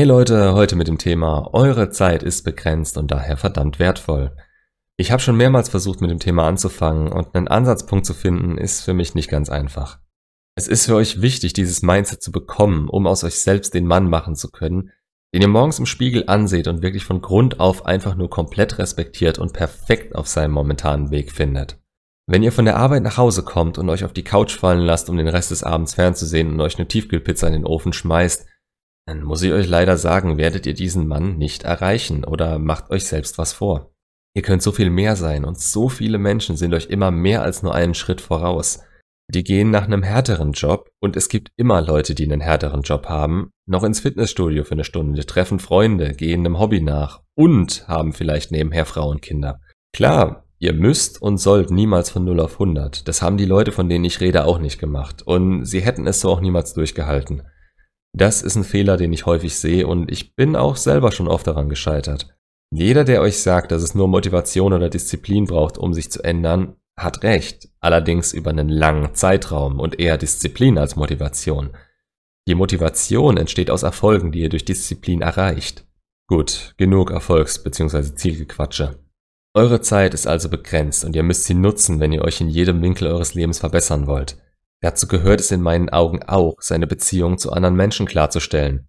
Hey Leute, heute mit dem Thema Eure Zeit ist begrenzt und daher verdammt wertvoll. Ich habe schon mehrmals versucht mit dem Thema anzufangen und einen Ansatzpunkt zu finden ist für mich nicht ganz einfach. Es ist für euch wichtig, dieses Mindset zu bekommen, um aus euch selbst den Mann machen zu können, den ihr morgens im Spiegel anseht und wirklich von Grund auf einfach nur komplett respektiert und perfekt auf seinem momentanen Weg findet. Wenn ihr von der Arbeit nach Hause kommt und euch auf die Couch fallen lasst, um den Rest des Abends fernzusehen und euch eine Tiefkühlpizza in den Ofen schmeißt, dann muss ich euch leider sagen, werdet ihr diesen Mann nicht erreichen oder macht euch selbst was vor. Ihr könnt so viel mehr sein und so viele Menschen sind euch immer mehr als nur einen Schritt voraus. Die gehen nach einem härteren Job und es gibt immer Leute, die einen härteren Job haben, noch ins Fitnessstudio für eine Stunde, treffen Freunde, gehen einem Hobby nach und haben vielleicht nebenher Frau und Kinder. Klar, Ihr müsst und sollt niemals von 0 auf 100. Das haben die Leute, von denen ich rede, auch nicht gemacht. Und sie hätten es so auch niemals durchgehalten. Das ist ein Fehler, den ich häufig sehe und ich bin auch selber schon oft daran gescheitert. Jeder, der euch sagt, dass es nur Motivation oder Disziplin braucht, um sich zu ändern, hat recht. Allerdings über einen langen Zeitraum und eher Disziplin als Motivation. Die Motivation entsteht aus Erfolgen, die ihr durch Disziplin erreicht. Gut, genug Erfolgs- bzw. Zielgequatsche. Eure Zeit ist also begrenzt und ihr müsst sie nutzen, wenn ihr euch in jedem Winkel eures Lebens verbessern wollt. Dazu gehört es in meinen Augen auch, seine Beziehung zu anderen Menschen klarzustellen.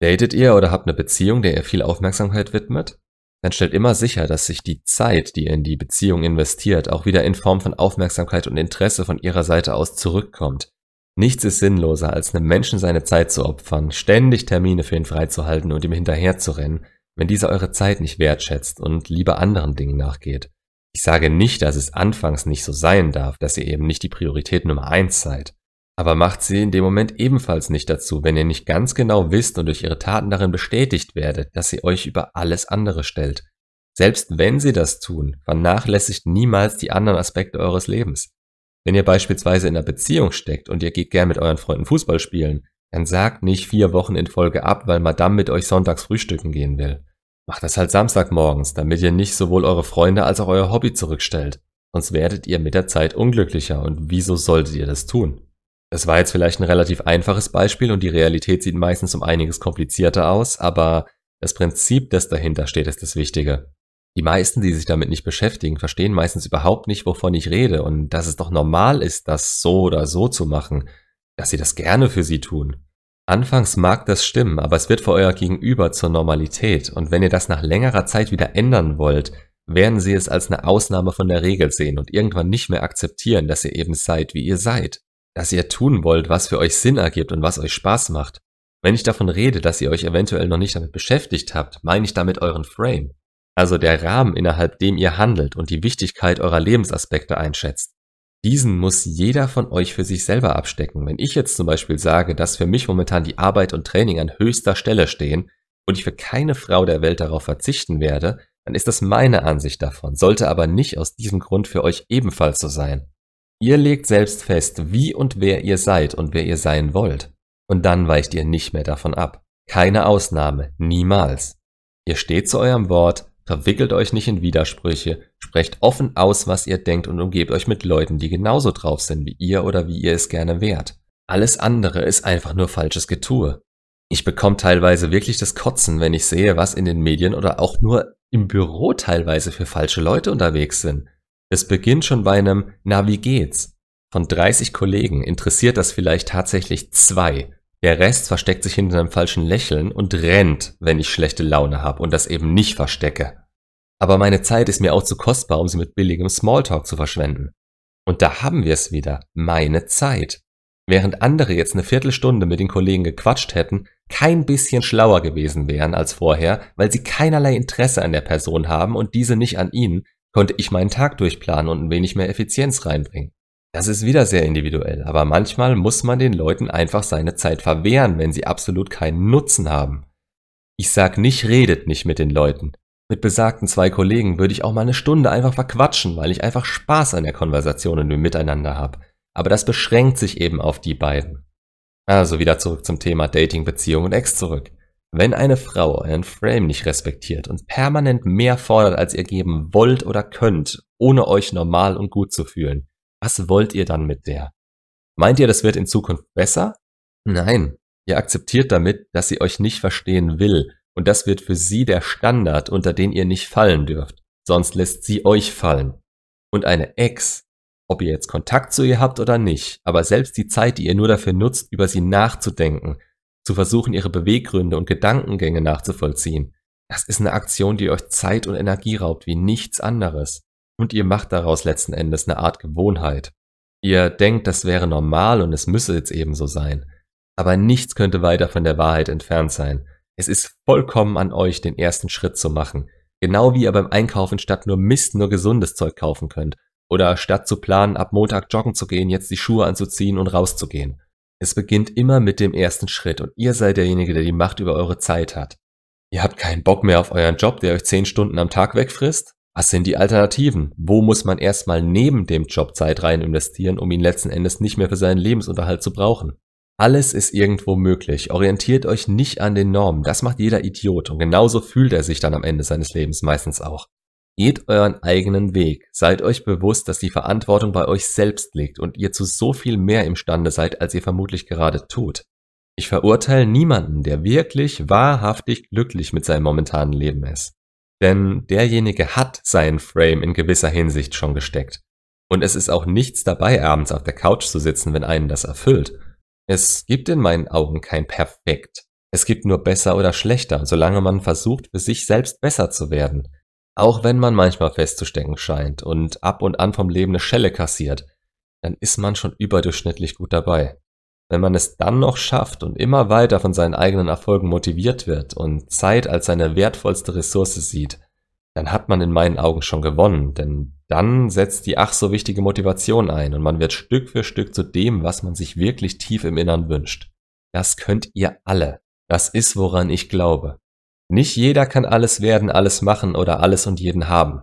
Datet ihr oder habt eine Beziehung, der ihr viel Aufmerksamkeit widmet? Dann stellt immer sicher, dass sich die Zeit, die ihr in die Beziehung investiert, auch wieder in Form von Aufmerksamkeit und Interesse von ihrer Seite aus zurückkommt. Nichts ist sinnloser, als einem Menschen seine Zeit zu opfern, ständig Termine für ihn freizuhalten und ihm hinterherzurennen, wenn dieser eure Zeit nicht wertschätzt und lieber anderen Dingen nachgeht. Ich sage nicht, dass es anfangs nicht so sein darf, dass ihr eben nicht die Priorität Nummer eins seid. Aber macht sie in dem Moment ebenfalls nicht dazu, wenn ihr nicht ganz genau wisst und durch ihre Taten darin bestätigt werdet, dass sie euch über alles andere stellt. Selbst wenn sie das tun, vernachlässigt niemals die anderen Aspekte eures Lebens. Wenn ihr beispielsweise in einer Beziehung steckt und ihr geht gern mit euren Freunden Fußball spielen, dann sagt nicht vier Wochen in Folge ab, weil Madame mit euch sonntags frühstücken gehen will. Macht das halt Samstagmorgens, damit ihr nicht sowohl eure Freunde als auch euer Hobby zurückstellt. Sonst werdet ihr mit der Zeit unglücklicher und wieso solltet ihr das tun? Das war jetzt vielleicht ein relativ einfaches Beispiel und die Realität sieht meistens um einiges komplizierter aus, aber das Prinzip, das dahinter steht, ist das Wichtige. Die meisten, die sich damit nicht beschäftigen, verstehen meistens überhaupt nicht, wovon ich rede und dass es doch normal ist, das so oder so zu machen, dass sie das gerne für sie tun. Anfangs mag das stimmen, aber es wird für euer Gegenüber zur Normalität und wenn ihr das nach längerer Zeit wieder ändern wollt, werden sie es als eine Ausnahme von der Regel sehen und irgendwann nicht mehr akzeptieren, dass ihr eben seid, wie ihr seid. Dass ihr tun wollt, was für euch Sinn ergibt und was euch Spaß macht. Wenn ich davon rede, dass ihr euch eventuell noch nicht damit beschäftigt habt, meine ich damit euren Frame. Also der Rahmen, innerhalb dem ihr handelt und die Wichtigkeit eurer Lebensaspekte einschätzt. Diesen muss jeder von euch für sich selber abstecken. Wenn ich jetzt zum Beispiel sage, dass für mich momentan die Arbeit und Training an höchster Stelle stehen und ich für keine Frau der Welt darauf verzichten werde, dann ist das meine Ansicht davon, sollte aber nicht aus diesem Grund für euch ebenfalls so sein. Ihr legt selbst fest, wie und wer ihr seid und wer ihr sein wollt. Und dann weicht ihr nicht mehr davon ab. Keine Ausnahme, niemals. Ihr steht zu eurem Wort, Verwickelt euch nicht in Widersprüche, sprecht offen aus, was ihr denkt und umgebt euch mit Leuten, die genauso drauf sind wie ihr oder wie ihr es gerne wärt. Alles andere ist einfach nur falsches Getue. Ich bekomme teilweise wirklich das Kotzen, wenn ich sehe, was in den Medien oder auch nur im Büro teilweise für falsche Leute unterwegs sind. Es beginnt schon bei einem Na, wie geht's? Von 30 Kollegen interessiert das vielleicht tatsächlich zwei der Rest versteckt sich hinter einem falschen Lächeln und rennt, wenn ich schlechte Laune habe und das eben nicht verstecke. Aber meine Zeit ist mir auch zu kostbar, um sie mit billigem Smalltalk zu verschwenden. Und da haben wir es wieder, meine Zeit. Während andere jetzt eine Viertelstunde mit den Kollegen gequatscht hätten, kein bisschen schlauer gewesen wären als vorher, weil sie keinerlei Interesse an der Person haben und diese nicht an ihnen, konnte ich meinen Tag durchplanen und ein wenig mehr Effizienz reinbringen. Das ist wieder sehr individuell, aber manchmal muss man den Leuten einfach seine Zeit verwehren, wenn sie absolut keinen Nutzen haben. Ich sag nicht, redet nicht mit den Leuten. Mit besagten zwei Kollegen würde ich auch mal eine Stunde einfach verquatschen, weil ich einfach Spaß an der Konversation und dem Miteinander habe. Aber das beschränkt sich eben auf die beiden. Also wieder zurück zum Thema Dating, Beziehung und Ex zurück. Wenn eine Frau euren Frame nicht respektiert und permanent mehr fordert, als ihr geben wollt oder könnt, ohne euch normal und gut zu fühlen, was wollt ihr dann mit der? Meint ihr, das wird in Zukunft besser? Nein. Ihr akzeptiert damit, dass sie euch nicht verstehen will und das wird für sie der Standard, unter den ihr nicht fallen dürft, sonst lässt sie euch fallen. Und eine Ex, ob ihr jetzt Kontakt zu ihr habt oder nicht, aber selbst die Zeit, die ihr nur dafür nutzt, über sie nachzudenken, zu versuchen, ihre Beweggründe und Gedankengänge nachzuvollziehen, das ist eine Aktion, die euch Zeit und Energie raubt wie nichts anderes. Und ihr macht daraus letzten Endes eine Art Gewohnheit. Ihr denkt, das wäre normal und es müsse jetzt ebenso sein. Aber nichts könnte weiter von der Wahrheit entfernt sein. Es ist vollkommen an euch, den ersten Schritt zu machen. Genau wie ihr beim Einkaufen statt nur Mist nur gesundes Zeug kaufen könnt. Oder statt zu planen, ab Montag joggen zu gehen, jetzt die Schuhe anzuziehen und rauszugehen. Es beginnt immer mit dem ersten Schritt und ihr seid derjenige, der die Macht über eure Zeit hat. Ihr habt keinen Bock mehr auf euren Job, der euch zehn Stunden am Tag wegfrisst? Was sind die Alternativen? Wo muss man erstmal neben dem Job Zeit rein investieren, um ihn letzten Endes nicht mehr für seinen Lebensunterhalt zu brauchen? Alles ist irgendwo möglich. Orientiert euch nicht an den Normen. Das macht jeder Idiot. Und genauso fühlt er sich dann am Ende seines Lebens meistens auch. Geht euren eigenen Weg. Seid euch bewusst, dass die Verantwortung bei euch selbst liegt und ihr zu so viel mehr imstande seid, als ihr vermutlich gerade tut. Ich verurteile niemanden, der wirklich wahrhaftig glücklich mit seinem momentanen Leben ist. Denn derjenige hat seinen Frame in gewisser Hinsicht schon gesteckt. Und es ist auch nichts dabei, abends auf der Couch zu sitzen, wenn einen das erfüllt. Es gibt in meinen Augen kein Perfekt. Es gibt nur besser oder schlechter, solange man versucht, für sich selbst besser zu werden. Auch wenn man manchmal festzustecken scheint und ab und an vom Leben eine Schelle kassiert, dann ist man schon überdurchschnittlich gut dabei. Wenn man es dann noch schafft und immer weiter von seinen eigenen Erfolgen motiviert wird und Zeit als seine wertvollste Ressource sieht, dann hat man in meinen Augen schon gewonnen, denn dann setzt die ach so wichtige Motivation ein und man wird Stück für Stück zu dem, was man sich wirklich tief im Innern wünscht. Das könnt ihr alle. Das ist, woran ich glaube. Nicht jeder kann alles werden, alles machen oder alles und jeden haben.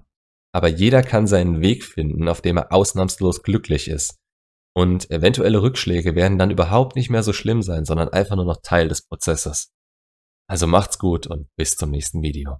Aber jeder kann seinen Weg finden, auf dem er ausnahmslos glücklich ist und eventuelle Rückschläge werden dann überhaupt nicht mehr so schlimm sein, sondern einfach nur noch Teil des Prozesses. Also macht's gut und bis zum nächsten Video.